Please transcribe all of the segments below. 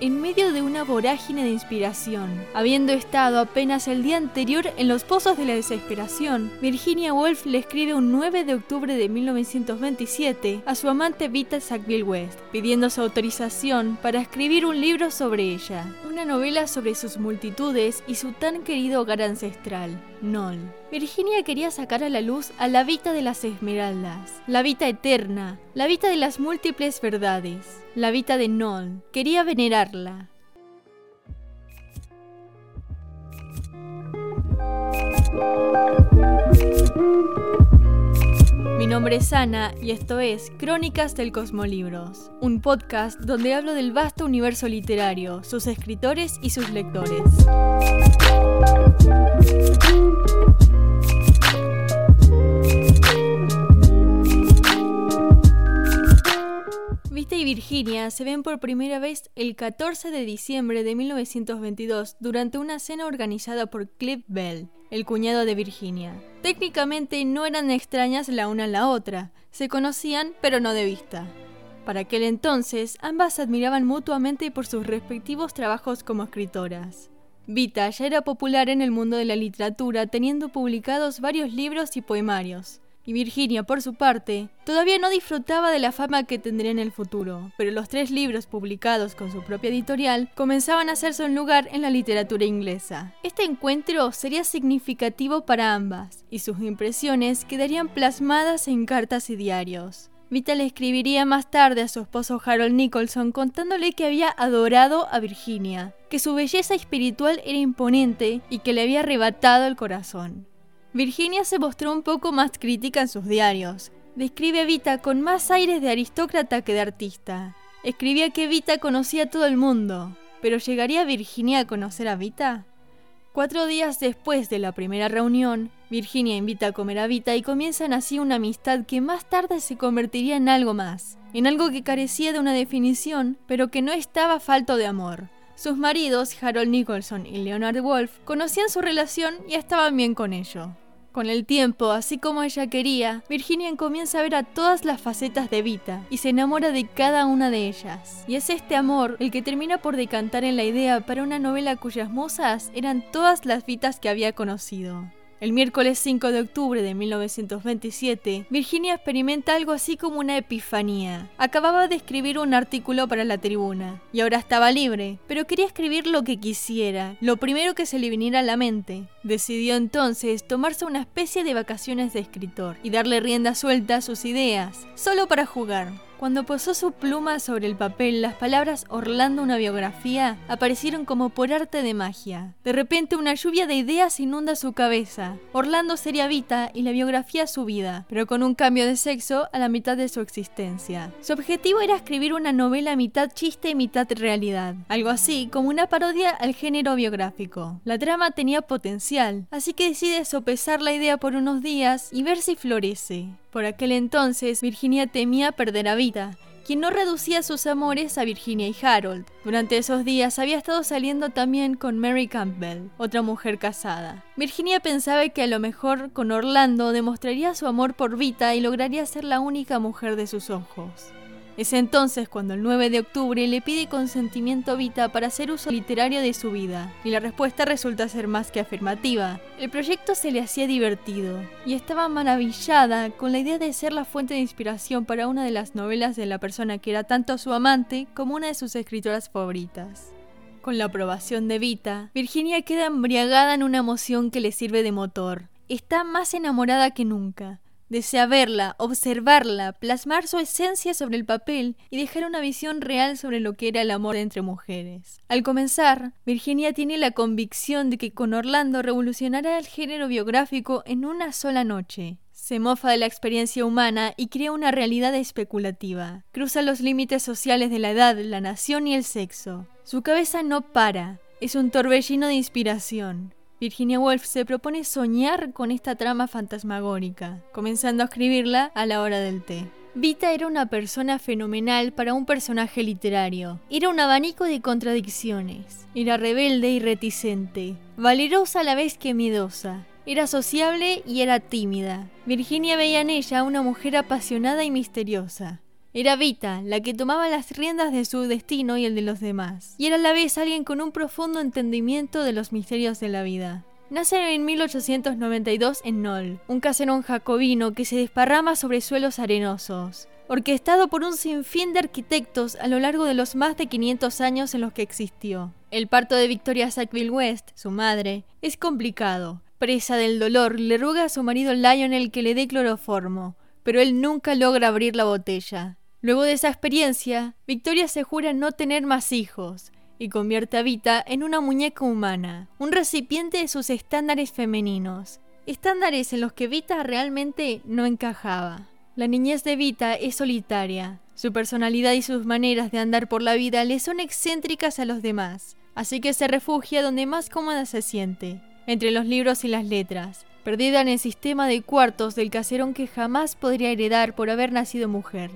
en medio de una vorágine de inspiración. Habiendo estado apenas el día anterior en los pozos de la desesperación, Virginia Woolf le escribe un 9 de octubre de 1927 a su amante Vita Sackville West, pidiendo su autorización para escribir un libro sobre ella, una novela sobre sus multitudes y su tan querido hogar ancestral, Nol. Virginia quería sacar a la luz a la Vita de las Esmeraldas, la Vita eterna, la Vita de las múltiples verdades, la Vita de Nol. Quería venerarla. Mi nombre es Ana y esto es Crónicas del Cosmolibros, un podcast donde hablo del vasto universo literario, sus escritores y sus lectores. Vita y Virginia se ven por primera vez el 14 de diciembre de 1922 durante una cena organizada por Cliff Bell, el cuñado de Virginia. Técnicamente no eran extrañas la una a la otra, se conocían pero no de vista. Para aquel entonces, ambas se admiraban mutuamente por sus respectivos trabajos como escritoras. Vita ya era popular en el mundo de la literatura, teniendo publicados varios libros y poemarios. Y Virginia, por su parte, todavía no disfrutaba de la fama que tendría en el futuro, pero los tres libros publicados con su propia editorial comenzaban a hacerse un lugar en la literatura inglesa. Este encuentro sería significativo para ambas, y sus impresiones quedarían plasmadas en cartas y diarios. Vita le escribiría más tarde a su esposo Harold Nicholson contándole que había adorado a Virginia, que su belleza espiritual era imponente y que le había arrebatado el corazón. Virginia se mostró un poco más crítica en sus diarios. Describe a Vita con más aires de aristócrata que de artista. Escribía que Vita conocía a todo el mundo, pero ¿llegaría Virginia a conocer a Vita? Cuatro días después de la primera reunión, Virginia invita a comer a Vita y comienzan así una amistad que más tarde se convertiría en algo más, en algo que carecía de una definición, pero que no estaba falto de amor. Sus maridos, Harold Nicholson y Leonard Wolf, conocían su relación y estaban bien con ello. Con el tiempo, así como ella quería, Virginia comienza a ver a todas las facetas de Vita y se enamora de cada una de ellas. Y es este amor el que termina por decantar en la idea para una novela cuyas musas eran todas las Vitas que había conocido. El miércoles 5 de octubre de 1927, Virginia experimenta algo así como una epifanía. Acababa de escribir un artículo para la tribuna, y ahora estaba libre, pero quería escribir lo que quisiera, lo primero que se le viniera a la mente. Decidió entonces tomarse una especie de vacaciones de escritor y darle rienda suelta a sus ideas, solo para jugar. Cuando posó su pluma sobre el papel, las palabras Orlando una biografía aparecieron como por arte de magia. De repente una lluvia de ideas inunda su cabeza. Orlando sería Vita y la biografía su vida, pero con un cambio de sexo a la mitad de su existencia. Su objetivo era escribir una novela mitad chiste y mitad realidad, algo así como una parodia al género biográfico. La trama tenía potencial, así que decide sopesar la idea por unos días y ver si florece. Por aquel entonces, Virginia temía perder a Vita, quien no reducía sus amores a Virginia y Harold. Durante esos días había estado saliendo también con Mary Campbell, otra mujer casada. Virginia pensaba que a lo mejor con Orlando demostraría su amor por Vita y lograría ser la única mujer de sus ojos. Es entonces cuando el 9 de octubre le pide consentimiento a Vita para hacer uso literario de su vida, y la respuesta resulta ser más que afirmativa. El proyecto se le hacía divertido, y estaba maravillada con la idea de ser la fuente de inspiración para una de las novelas de la persona que era tanto su amante como una de sus escritoras favoritas. Con la aprobación de Vita, Virginia queda embriagada en una emoción que le sirve de motor. Está más enamorada que nunca. Desea verla, observarla, plasmar su esencia sobre el papel y dejar una visión real sobre lo que era el amor entre mujeres. Al comenzar, Virginia tiene la convicción de que con Orlando revolucionará el género biográfico en una sola noche. Se mofa de la experiencia humana y crea una realidad especulativa. Cruza los límites sociales de la edad, la nación y el sexo. Su cabeza no para. Es un torbellino de inspiración. Virginia Woolf se propone soñar con esta trama fantasmagórica, comenzando a escribirla a la hora del té. Vita era una persona fenomenal para un personaje literario. Era un abanico de contradicciones. Era rebelde y reticente, valerosa a la vez que miedosa. Era sociable y era tímida. Virginia veía en ella una mujer apasionada y misteriosa. Era Vita la que tomaba las riendas de su destino y el de los demás, y era a la vez alguien con un profundo entendimiento de los misterios de la vida. Nace en 1892 en Nol, un caserón jacobino que se desparrama sobre suelos arenosos, orquestado por un sinfín de arquitectos a lo largo de los más de 500 años en los que existió. El parto de Victoria Sackville West, su madre, es complicado. Presa del dolor, le ruega a su marido Lionel que le dé cloroformo, pero él nunca logra abrir la botella. Luego de esa experiencia, Victoria se jura no tener más hijos, y convierte a Vita en una muñeca humana, un recipiente de sus estándares femeninos, estándares en los que Vita realmente no encajaba. La niñez de Vita es solitaria, su personalidad y sus maneras de andar por la vida le son excéntricas a los demás, así que se refugia donde más cómoda se siente, entre los libros y las letras, perdida en el sistema de cuartos del caserón que jamás podría heredar por haber nacido mujer.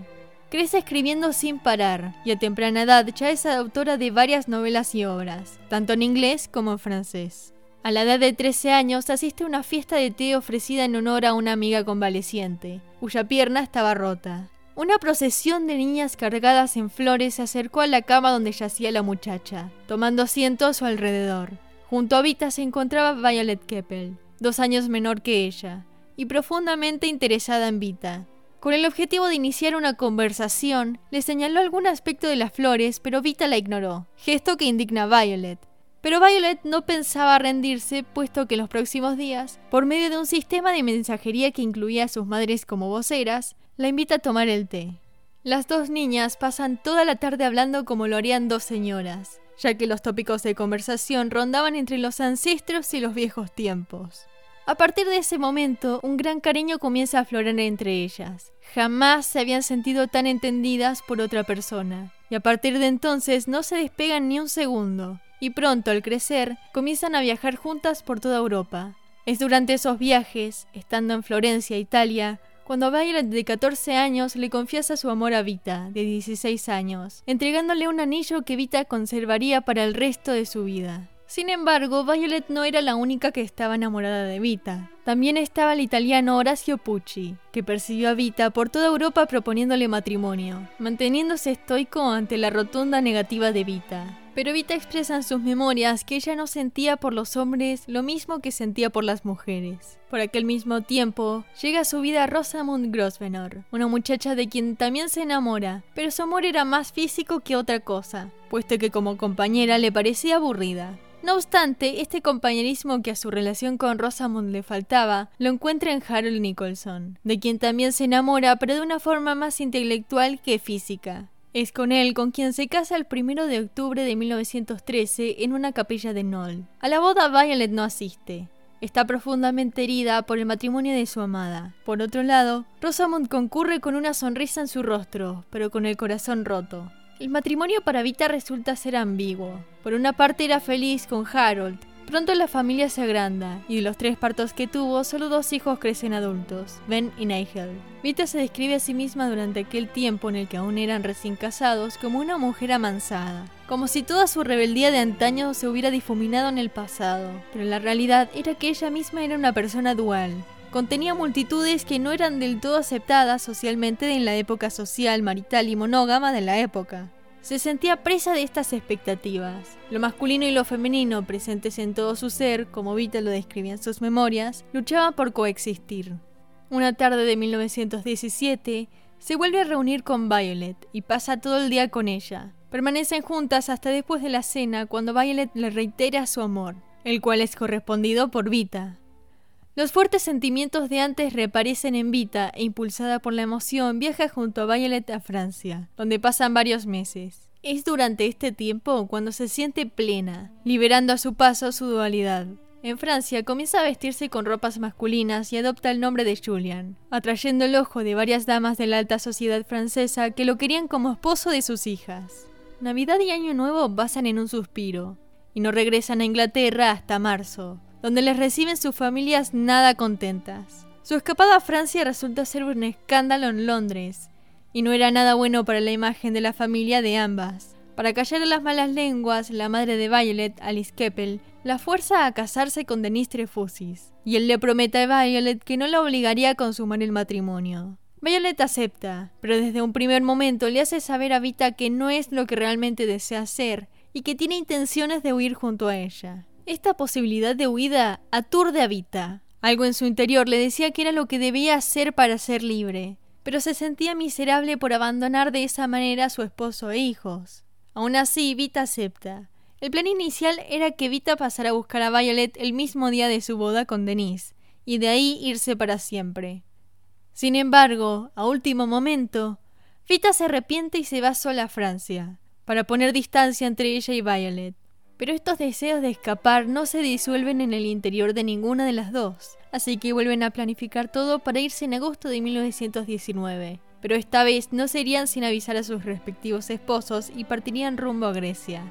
Crece escribiendo sin parar y a temprana edad ya es autora de varias novelas y obras, tanto en inglés como en francés. A la edad de 13 años asiste a una fiesta de té ofrecida en honor a una amiga convaleciente, cuya pierna estaba rota. Una procesión de niñas cargadas en flores se acercó a la cama donde yacía la muchacha, tomando asiento a su alrededor. Junto a Vita se encontraba Violet Keppel, dos años menor que ella, y profundamente interesada en Vita. Con el objetivo de iniciar una conversación, le señaló algún aspecto de las flores, pero Vita la ignoró, gesto que indigna a Violet. Pero Violet no pensaba rendirse, puesto que en los próximos días, por medio de un sistema de mensajería que incluía a sus madres como voceras, la invita a tomar el té. Las dos niñas pasan toda la tarde hablando como lo harían dos señoras, ya que los tópicos de conversación rondaban entre los ancestros y los viejos tiempos. A partir de ese momento, un gran cariño comienza a aflorar entre ellas. Jamás se habían sentido tan entendidas por otra persona. Y a partir de entonces no se despegan ni un segundo. Y pronto, al crecer, comienzan a viajar juntas por toda Europa. Es durante esos viajes, estando en Florencia, Italia, cuando Violet de 14 años le confiesa su amor a Vita, de 16 años, entregándole un anillo que Vita conservaría para el resto de su vida. Sin embargo, Violet no era la única que estaba enamorada de Vita. También estaba el italiano Horacio Pucci, que persiguió a Vita por toda Europa proponiéndole matrimonio, manteniéndose estoico ante la rotunda negativa de Vita. Pero Vita expresa en sus memorias que ella no sentía por los hombres lo mismo que sentía por las mujeres. Por aquel mismo tiempo, llega a su vida Rosamund Grosvenor, una muchacha de quien también se enamora, pero su amor era más físico que otra cosa, puesto que como compañera le parecía aburrida. No obstante, este compañerismo que a su relación con Rosamund le faltaba, lo encuentra en Harold Nicholson, de quien también se enamora, pero de una forma más intelectual que física. Es con él con quien se casa el 1 de octubre de 1913 en una capilla de Knoll. A la boda Violet no asiste. Está profundamente herida por el matrimonio de su amada. Por otro lado, Rosamund concurre con una sonrisa en su rostro, pero con el corazón roto. El matrimonio para Vita resulta ser ambiguo. Por una parte era feliz con Harold. Pronto la familia se agranda, y de los tres partos que tuvo, solo dos hijos crecen adultos, Ben y Nigel. Vita se describe a sí misma durante aquel tiempo en el que aún eran recién casados como una mujer amansada, como si toda su rebeldía de antaño se hubiera difuminado en el pasado, pero la realidad era que ella misma era una persona dual, contenía multitudes que no eran del todo aceptadas socialmente en la época social, marital y monógama de la época. Se sentía presa de estas expectativas. Lo masculino y lo femenino, presentes en todo su ser, como Vita lo describía en sus memorias, luchaban por coexistir. Una tarde de 1917, se vuelve a reunir con Violet y pasa todo el día con ella. Permanecen juntas hasta después de la cena cuando Violet le reitera su amor, el cual es correspondido por Vita. Los fuertes sentimientos de antes reaparecen en Vita e impulsada por la emoción viaja junto a Violet a Francia, donde pasan varios meses. Es durante este tiempo cuando se siente plena, liberando a su paso su dualidad. En Francia comienza a vestirse con ropas masculinas y adopta el nombre de Julian, atrayendo el ojo de varias damas de la alta sociedad francesa que lo querían como esposo de sus hijas. Navidad y Año Nuevo pasan en un suspiro, y no regresan a Inglaterra hasta marzo, donde les reciben sus familias nada contentas. Su escapada a Francia resulta ser un escándalo en Londres, y no era nada bueno para la imagen de la familia de ambas. Para callar a las malas lenguas, la madre de Violet, Alice Keppel, la fuerza a casarse con Denise Trefusis, y él le promete a Violet que no la obligaría a consumar el matrimonio. Violet acepta, pero desde un primer momento le hace saber a Vita que no es lo que realmente desea hacer y que tiene intenciones de huir junto a ella. Esta posibilidad de huida aturde a Vita. Algo en su interior le decía que era lo que debía hacer para ser libre, pero se sentía miserable por abandonar de esa manera a su esposo e hijos. Aún así, Vita acepta. El plan inicial era que Vita pasara a buscar a Violet el mismo día de su boda con Denise, y de ahí irse para siempre. Sin embargo, a último momento, Vita se arrepiente y se va sola a Francia, para poner distancia entre ella y Violet. Pero estos deseos de escapar no se disuelven en el interior de ninguna de las dos, así que vuelven a planificar todo para irse en agosto de 1919. Pero esta vez no se irían sin avisar a sus respectivos esposos y partirían rumbo a Grecia.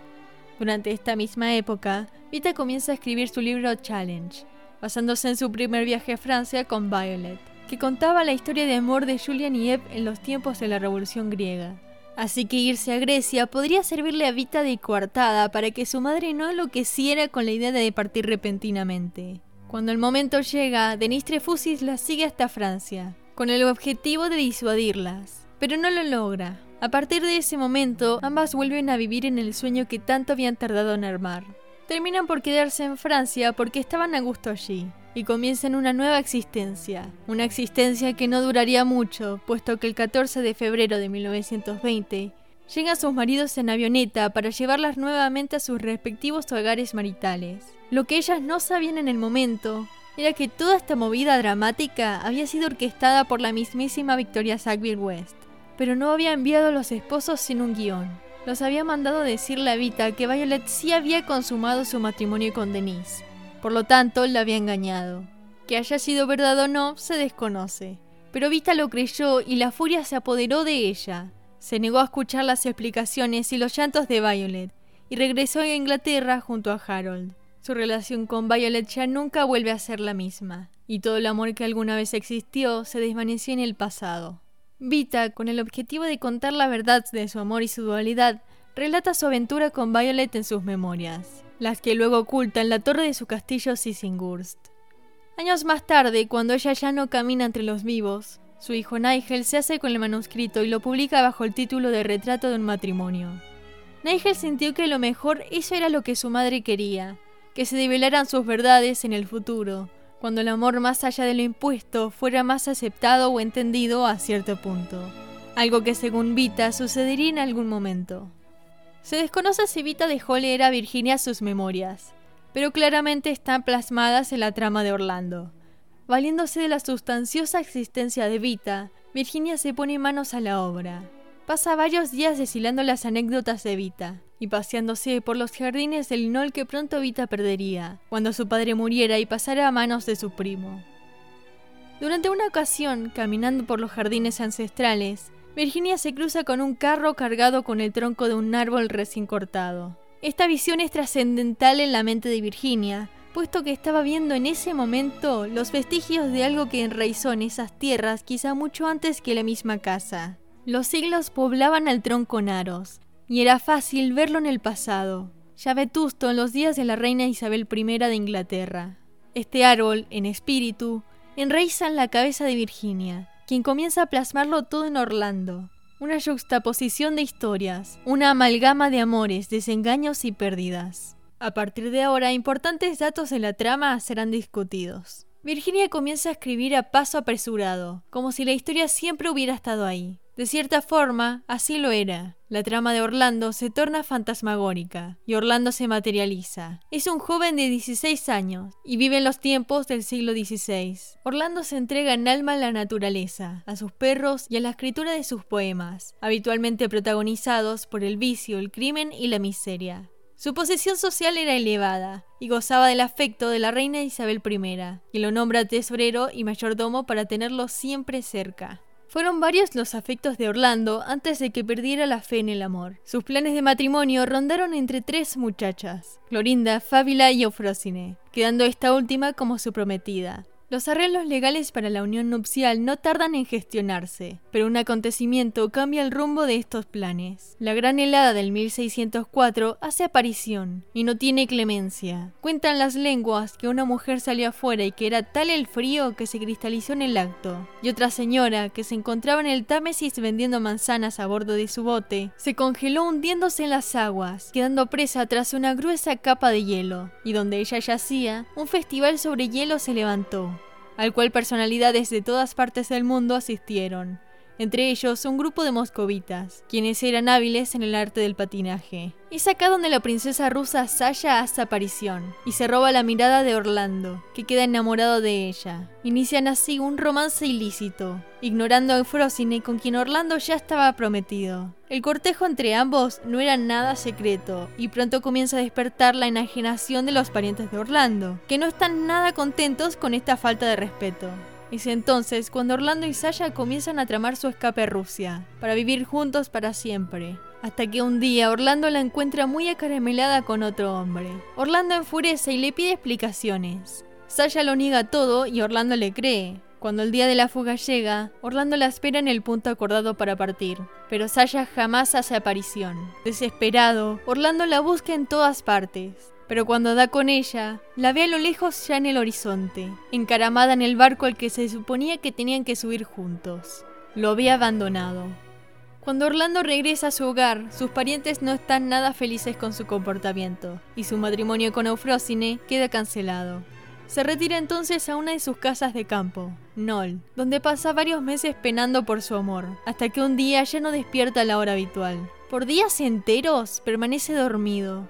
Durante esta misma época, Vita comienza a escribir su libro Challenge, basándose en su primer viaje a Francia con Violet, que contaba la historia de amor de Julian y Eve en los tiempos de la Revolución griega. Así que irse a Grecia podría servirle a Vita de coartada para que su madre no enloqueciera con la idea de partir repentinamente. Cuando el momento llega, Denis Trefusis la sigue hasta Francia, con el objetivo de disuadirlas, pero no lo logra. A partir de ese momento, ambas vuelven a vivir en el sueño que tanto habían tardado en armar. Terminan por quedarse en Francia porque estaban a gusto allí, y comienzan una nueva existencia, una existencia que no duraría mucho, puesto que el 14 de febrero de 1920 llegan sus maridos en avioneta para llevarlas nuevamente a sus respectivos hogares maritales. Lo que ellas no sabían en el momento era que toda esta movida dramática había sido orquestada por la mismísima Victoria Sackville West, pero no había enviado a los esposos sin un guion. Los había mandado decirle a Vita que Violet sí había consumado su matrimonio con Denise, por lo tanto, la había engañado. Que haya sido verdad o no, se desconoce. Pero Vita lo creyó y la furia se apoderó de ella. Se negó a escuchar las explicaciones y los llantos de Violet, y regresó a Inglaterra junto a Harold. Su relación con Violet ya nunca vuelve a ser la misma, y todo el amor que alguna vez existió se desvaneció en el pasado. Vita, con el objetivo de contar la verdad de su amor y su dualidad, relata su aventura con Violet en sus memorias las que luego oculta en la torre de su castillo Sissingurst. Años más tarde, cuando ella ya no camina entre los vivos, su hijo Nigel se hace con el manuscrito y lo publica bajo el título de Retrato de un matrimonio. Nigel sintió que lo mejor eso era lo que su madre quería, que se develaran sus verdades en el futuro, cuando el amor más allá de lo impuesto fuera más aceptado o entendido a cierto punto, algo que según Vita sucedería en algún momento. Se desconoce si Vita dejó leer a Virginia sus memorias, pero claramente están plasmadas en la trama de Orlando. Valiéndose de la sustanciosa existencia de Vita, Virginia se pone manos a la obra. Pasa varios días deshilando las anécdotas de Vita y paseándose por los jardines del Nol que pronto Vita perdería, cuando su padre muriera y pasara a manos de su primo. Durante una ocasión, caminando por los jardines ancestrales, Virginia se cruza con un carro cargado con el tronco de un árbol recién cortado. Esta visión es trascendental en la mente de Virginia, puesto que estaba viendo en ese momento los vestigios de algo que enraizó en esas tierras quizá mucho antes que la misma casa. Los siglos poblaban al tronco Naros, y era fácil verlo en el pasado, ya vetusto en los días de la reina Isabel I de Inglaterra. Este árbol, en espíritu, enraiza en la cabeza de Virginia, quien comienza a plasmarlo todo en Orlando. Una juxtaposición de historias, una amalgama de amores, desengaños y pérdidas. A partir de ahora, importantes datos de la trama serán discutidos. Virginia comienza a escribir a paso apresurado, como si la historia siempre hubiera estado ahí. De cierta forma, así lo era. La trama de Orlando se torna fantasmagórica y Orlando se materializa. Es un joven de 16 años y vive en los tiempos del siglo XVI. Orlando se entrega en alma a la naturaleza, a sus perros y a la escritura de sus poemas, habitualmente protagonizados por el vicio, el crimen y la miseria. Su posición social era elevada y gozaba del afecto de la reina Isabel I, que lo nombra tesorero y mayordomo para tenerlo siempre cerca. Fueron varios los afectos de Orlando antes de que perdiera la fe en el amor. Sus planes de matrimonio rondaron entre tres muchachas, Clorinda, Fábila y Eufrosine, quedando esta última como su prometida. Los arreglos legales para la unión nupcial no tardan en gestionarse, pero un acontecimiento cambia el rumbo de estos planes. La gran helada del 1604 hace aparición y no tiene clemencia. Cuentan las lenguas que una mujer salió afuera y que era tal el frío que se cristalizó en el acto. Y otra señora, que se encontraba en el Támesis vendiendo manzanas a bordo de su bote, se congeló hundiéndose en las aguas, quedando presa tras una gruesa capa de hielo. Y donde ella yacía, un festival sobre hielo se levantó al cual personalidades de todas partes del mundo asistieron, entre ellos un grupo de moscovitas, quienes eran hábiles en el arte del patinaje. Es acá donde la princesa rusa Sasha hace aparición y se roba la mirada de Orlando, que queda enamorado de ella. Inician así un romance ilícito, ignorando a Eufrosine con quien Orlando ya estaba prometido. El cortejo entre ambos no era nada secreto y pronto comienza a despertar la enajenación de los parientes de Orlando, que no están nada contentos con esta falta de respeto. Es entonces cuando Orlando y Sasha comienzan a tramar su escape a Rusia, para vivir juntos para siempre. Hasta que un día Orlando la encuentra muy acaramelada con otro hombre. Orlando enfurece y le pide explicaciones. Sasha lo niega todo y Orlando le cree. Cuando el día de la fuga llega, Orlando la espera en el punto acordado para partir, pero Sasha jamás hace aparición. Desesperado, Orlando la busca en todas partes, pero cuando da con ella, la ve a lo lejos ya en el horizonte, encaramada en el barco al que se suponía que tenían que subir juntos. Lo ve abandonado. Cuando Orlando regresa a su hogar, sus parientes no están nada felices con su comportamiento, y su matrimonio con Eufrósine queda cancelado. Se retira entonces a una de sus casas de campo, Nol, donde pasa varios meses penando por su amor, hasta que un día ya no despierta a la hora habitual. Por días enteros permanece dormido.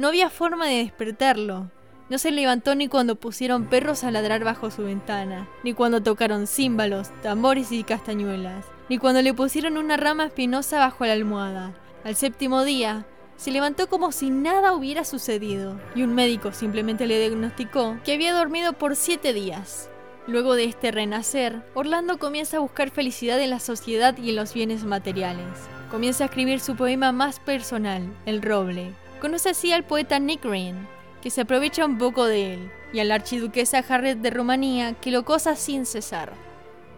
No había forma de despertarlo. No se levantó ni cuando pusieron perros a ladrar bajo su ventana, ni cuando tocaron címbalos, tambores y castañuelas, ni cuando le pusieron una rama espinosa bajo la almohada. Al séptimo día, se levantó como si nada hubiera sucedido, y un médico simplemente le diagnosticó que había dormido por siete días. Luego de este renacer, Orlando comienza a buscar felicidad en la sociedad y en los bienes materiales. Comienza a escribir su poema más personal, El Roble. Conoce así al poeta Nick Green, que se aprovecha un poco de él, y a la archiduquesa Harriet de Rumanía, que lo cosa sin cesar.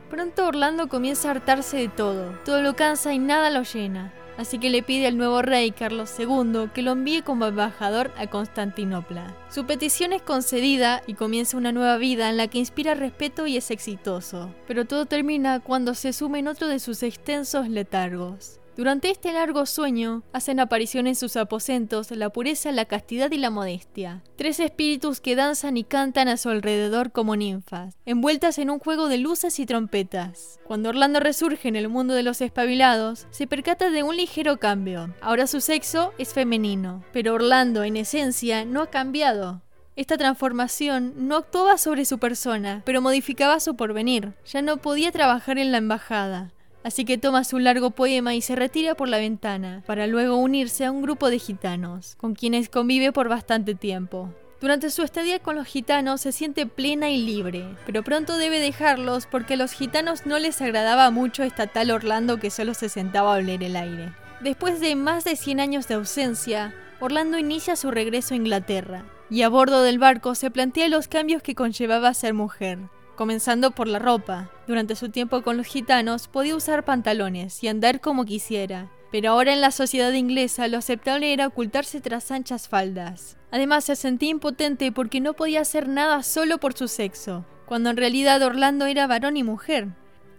Pronto Orlando comienza a hartarse de todo, todo lo cansa y nada lo llena así que le pide al nuevo rey Carlos II que lo envíe como embajador a Constantinopla. Su petición es concedida y comienza una nueva vida en la que inspira respeto y es exitoso, pero todo termina cuando se sume en otro de sus extensos letargos. Durante este largo sueño hacen aparición en sus aposentos la pureza, la castidad y la modestia. Tres espíritus que danzan y cantan a su alrededor como ninfas, envueltas en un juego de luces y trompetas. Cuando Orlando resurge en el mundo de los espabilados, se percata de un ligero cambio. Ahora su sexo es femenino, pero Orlando en esencia no ha cambiado. Esta transformación no actuaba sobre su persona, pero modificaba su porvenir. Ya no podía trabajar en la embajada Así que toma su largo poema y se retira por la ventana, para luego unirse a un grupo de gitanos, con quienes convive por bastante tiempo. Durante su estadía con los gitanos se siente plena y libre, pero pronto debe dejarlos porque a los gitanos no les agradaba mucho esta tal Orlando que solo se sentaba a oler el aire. Después de más de 100 años de ausencia, Orlando inicia su regreso a Inglaterra, y a bordo del barco se plantea los cambios que conllevaba ser mujer comenzando por la ropa. Durante su tiempo con los gitanos podía usar pantalones y andar como quisiera, pero ahora en la sociedad inglesa lo aceptable era ocultarse tras anchas faldas. Además se sentía impotente porque no podía hacer nada solo por su sexo, cuando en realidad Orlando era varón y mujer.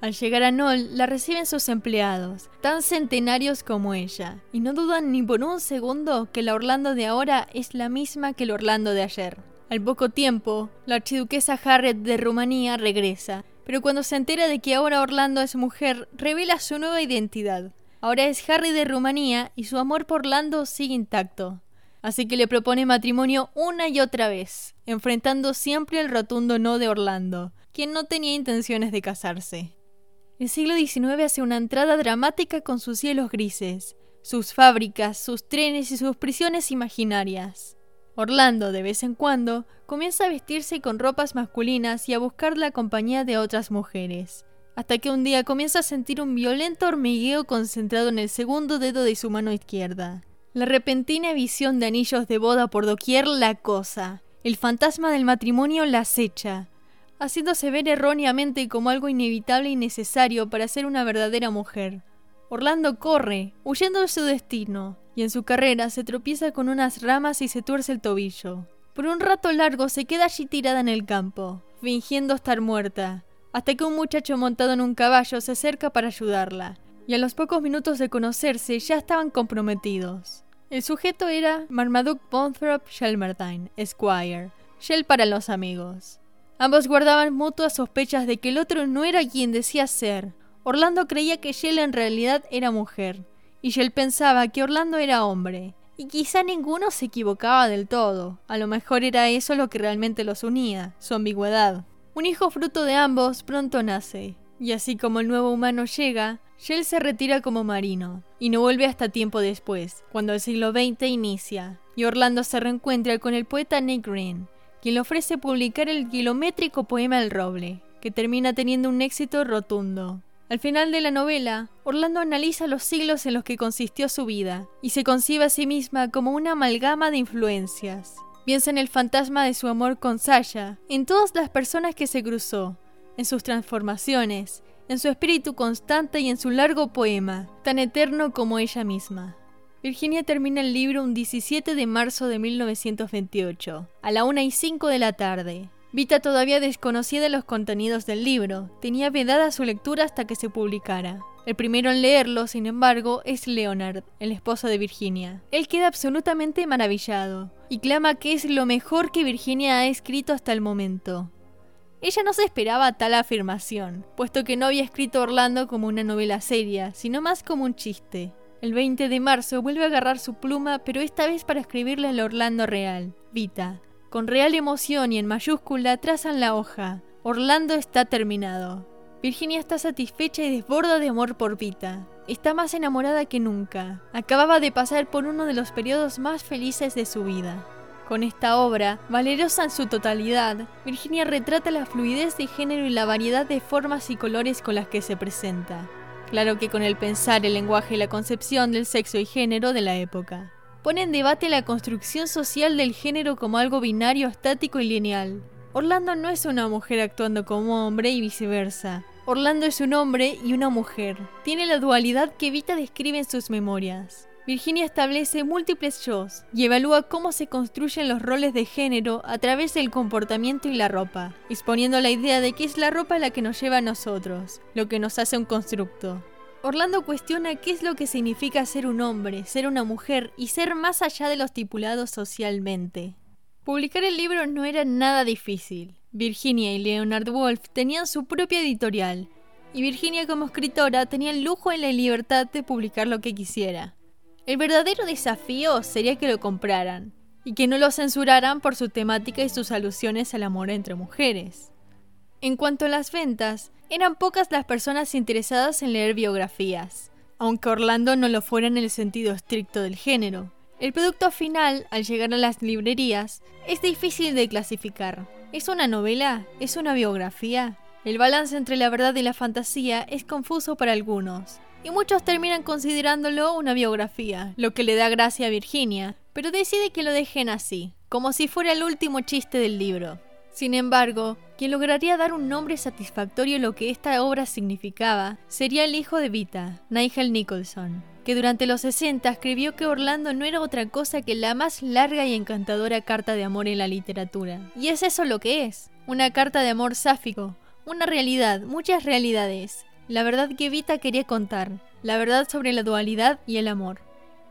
Al llegar a Nol, la reciben sus empleados, tan centenarios como ella, y no dudan ni por un segundo que la Orlando de ahora es la misma que el Orlando de ayer. Al poco tiempo, la archiduquesa Harriet de Rumanía regresa, pero cuando se entera de que ahora Orlando es mujer, revela su nueva identidad. Ahora es Harry de Rumanía y su amor por Orlando sigue intacto. Así que le propone matrimonio una y otra vez, enfrentando siempre el rotundo no de Orlando, quien no tenía intenciones de casarse. El siglo XIX hace una entrada dramática con sus cielos grises, sus fábricas, sus trenes y sus prisiones imaginarias. Orlando, de vez en cuando, comienza a vestirse con ropas masculinas y a buscar la compañía de otras mujeres, hasta que un día comienza a sentir un violento hormigueo concentrado en el segundo dedo de su mano izquierda. La repentina visión de anillos de boda por doquier la cosa. El fantasma del matrimonio la acecha. haciéndose ver erróneamente como algo inevitable y necesario para ser una verdadera mujer. Orlando corre, huyendo de su destino, y en su carrera se tropieza con unas ramas y se tuerce el tobillo. Por un rato largo se queda allí tirada en el campo, fingiendo estar muerta, hasta que un muchacho montado en un caballo se acerca para ayudarla, y a los pocos minutos de conocerse ya estaban comprometidos. El sujeto era Marmaduke Bonthrop Shelmerdine, Esquire, Shell para los amigos. Ambos guardaban mutuas sospechas de que el otro no era quien decía ser. Orlando creía que Shell en realidad era mujer, y Shell pensaba que Orlando era hombre. Y quizá ninguno se equivocaba del todo. A lo mejor era eso lo que realmente los unía, su ambigüedad. Un hijo fruto de ambos pronto nace, y así como el nuevo humano llega, Shell se retira como marino, y no vuelve hasta tiempo después, cuando el siglo XX inicia, y Orlando se reencuentra con el poeta Nick Green, quien le ofrece publicar el kilométrico poema El Roble, que termina teniendo un éxito rotundo. Al final de la novela, Orlando analiza los siglos en los que consistió su vida y se concibe a sí misma como una amalgama de influencias. Piensa en el fantasma de su amor con Sasha, en todas las personas que se cruzó, en sus transformaciones, en su espíritu constante y en su largo poema, tan eterno como ella misma. Virginia termina el libro un 17 de marzo de 1928, a la 1 y 5 de la tarde. Vita todavía desconocía de los contenidos del libro, tenía vedada su lectura hasta que se publicara. El primero en leerlo, sin embargo, es Leonard, el esposo de Virginia. Él queda absolutamente maravillado y clama que es lo mejor que Virginia ha escrito hasta el momento. Ella no se esperaba tal afirmación, puesto que no había escrito Orlando como una novela seria, sino más como un chiste. El 20 de marzo vuelve a agarrar su pluma, pero esta vez para escribirle al Orlando real, Vita. Con real emoción y en mayúscula trazan la hoja. Orlando está terminado. Virginia está satisfecha y desborda de amor por Vita. Está más enamorada que nunca. Acababa de pasar por uno de los periodos más felices de su vida. Con esta obra, valerosa en su totalidad, Virginia retrata la fluidez de género y la variedad de formas y colores con las que se presenta. Claro que con el pensar, el lenguaje y la concepción del sexo y género de la época. Pone en debate la construcción social del género como algo binario, estático y lineal. Orlando no es una mujer actuando como hombre y viceversa. Orlando es un hombre y una mujer. Tiene la dualidad que Vita describe en sus memorias. Virginia establece múltiples shows y evalúa cómo se construyen los roles de género a través del comportamiento y la ropa, exponiendo la idea de que es la ropa la que nos lleva a nosotros, lo que nos hace un constructo. Orlando cuestiona qué es lo que significa ser un hombre, ser una mujer y ser más allá de lo estipulado socialmente. Publicar el libro no era nada difícil. Virginia y Leonard Wolf tenían su propia editorial, y Virginia como escritora tenía el lujo y la libertad de publicar lo que quisiera. El verdadero desafío sería que lo compraran y que no lo censuraran por su temática y sus alusiones al amor entre mujeres. En cuanto a las ventas, eran pocas las personas interesadas en leer biografías, aunque Orlando no lo fuera en el sentido estricto del género. El producto final, al llegar a las librerías, es difícil de clasificar. ¿Es una novela? ¿Es una biografía? El balance entre la verdad y la fantasía es confuso para algunos, y muchos terminan considerándolo una biografía, lo que le da gracia a Virginia, pero decide que lo dejen así, como si fuera el último chiste del libro. Sin embargo, quien lograría dar un nombre satisfactorio a lo que esta obra significaba sería el hijo de Vita, Nigel Nicholson, que durante los 60 escribió que Orlando no era otra cosa que la más larga y encantadora carta de amor en la literatura. Y es eso lo que es, una carta de amor sáfico, una realidad, muchas realidades, la verdad que Vita quería contar, la verdad sobre la dualidad y el amor.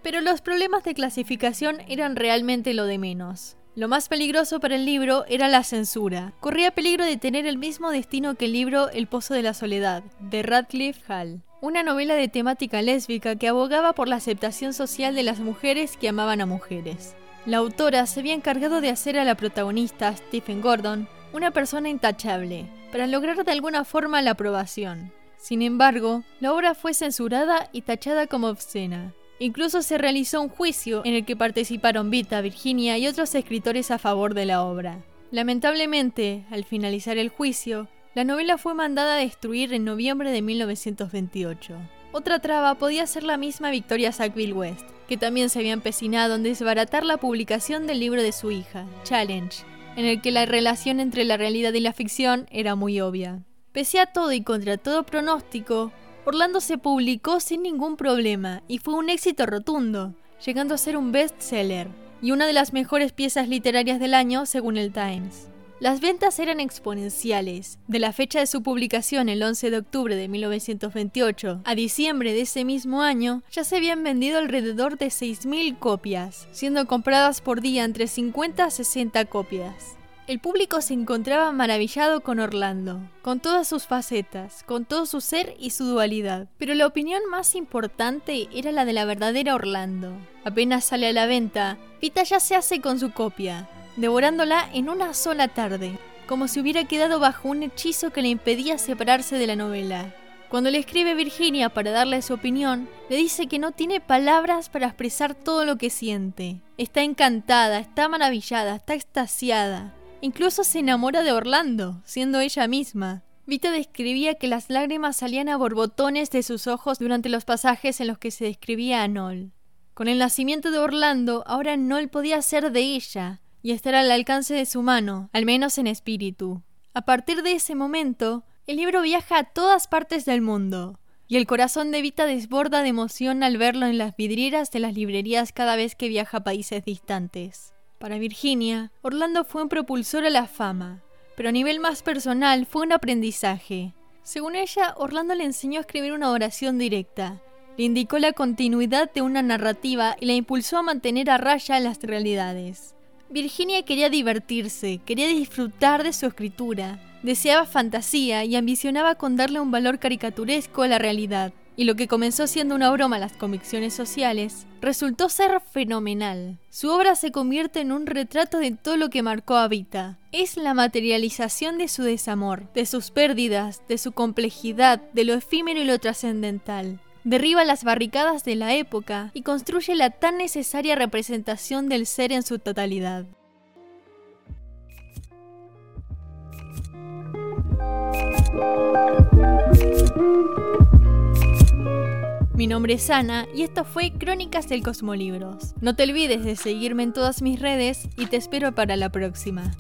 Pero los problemas de clasificación eran realmente lo de menos. Lo más peligroso para el libro era la censura. Corría peligro de tener el mismo destino que el libro El Pozo de la Soledad, de Radcliffe Hall, una novela de temática lésbica que abogaba por la aceptación social de las mujeres que amaban a mujeres. La autora se había encargado de hacer a la protagonista, Stephen Gordon, una persona intachable, para lograr de alguna forma la aprobación. Sin embargo, la obra fue censurada y tachada como obscena. Incluso se realizó un juicio en el que participaron Vita, Virginia y otros escritores a favor de la obra. Lamentablemente, al finalizar el juicio, la novela fue mandada a destruir en noviembre de 1928. Otra traba podía ser la misma Victoria Sackville West, que también se había empecinado en desbaratar la publicación del libro de su hija, Challenge, en el que la relación entre la realidad y la ficción era muy obvia. Pese a todo y contra todo pronóstico, Orlando se publicó sin ningún problema y fue un éxito rotundo, llegando a ser un bestseller y una de las mejores piezas literarias del año según el Times. Las ventas eran exponenciales. De la fecha de su publicación, el 11 de octubre de 1928, a diciembre de ese mismo año, ya se habían vendido alrededor de 6.000 copias, siendo compradas por día entre 50 a 60 copias. El público se encontraba maravillado con Orlando, con todas sus facetas, con todo su ser y su dualidad. Pero la opinión más importante era la de la verdadera Orlando. Apenas sale a la venta, Vita ya se hace con su copia, devorándola en una sola tarde, como si hubiera quedado bajo un hechizo que le impedía separarse de la novela. Cuando le escribe Virginia para darle su opinión, le dice que no tiene palabras para expresar todo lo que siente. Está encantada, está maravillada, está extasiada. Incluso se enamora de Orlando, siendo ella misma. Vita describía que las lágrimas salían a borbotones de sus ojos durante los pasajes en los que se describía a Noel. Con el nacimiento de Orlando, ahora Noel podía ser de ella y estar al alcance de su mano, al menos en espíritu. A partir de ese momento, el libro viaja a todas partes del mundo, y el corazón de Vita desborda de emoción al verlo en las vidrieras de las librerías cada vez que viaja a países distantes. Para Virginia, Orlando fue un propulsor a la fama, pero a nivel más personal fue un aprendizaje. Según ella, Orlando le enseñó a escribir una oración directa, le indicó la continuidad de una narrativa y la impulsó a mantener a raya las realidades. Virginia quería divertirse, quería disfrutar de su escritura, deseaba fantasía y ambicionaba con darle un valor caricaturesco a la realidad y lo que comenzó siendo una broma a las convicciones sociales, resultó ser fenomenal. Su obra se convierte en un retrato de todo lo que marcó a Vita. Es la materialización de su desamor, de sus pérdidas, de su complejidad, de lo efímero y lo trascendental. Derriba las barricadas de la época y construye la tan necesaria representación del ser en su totalidad. Mi nombre es Ana y esto fue Crónicas del Cosmolibros. No te olvides de seguirme en todas mis redes y te espero para la próxima.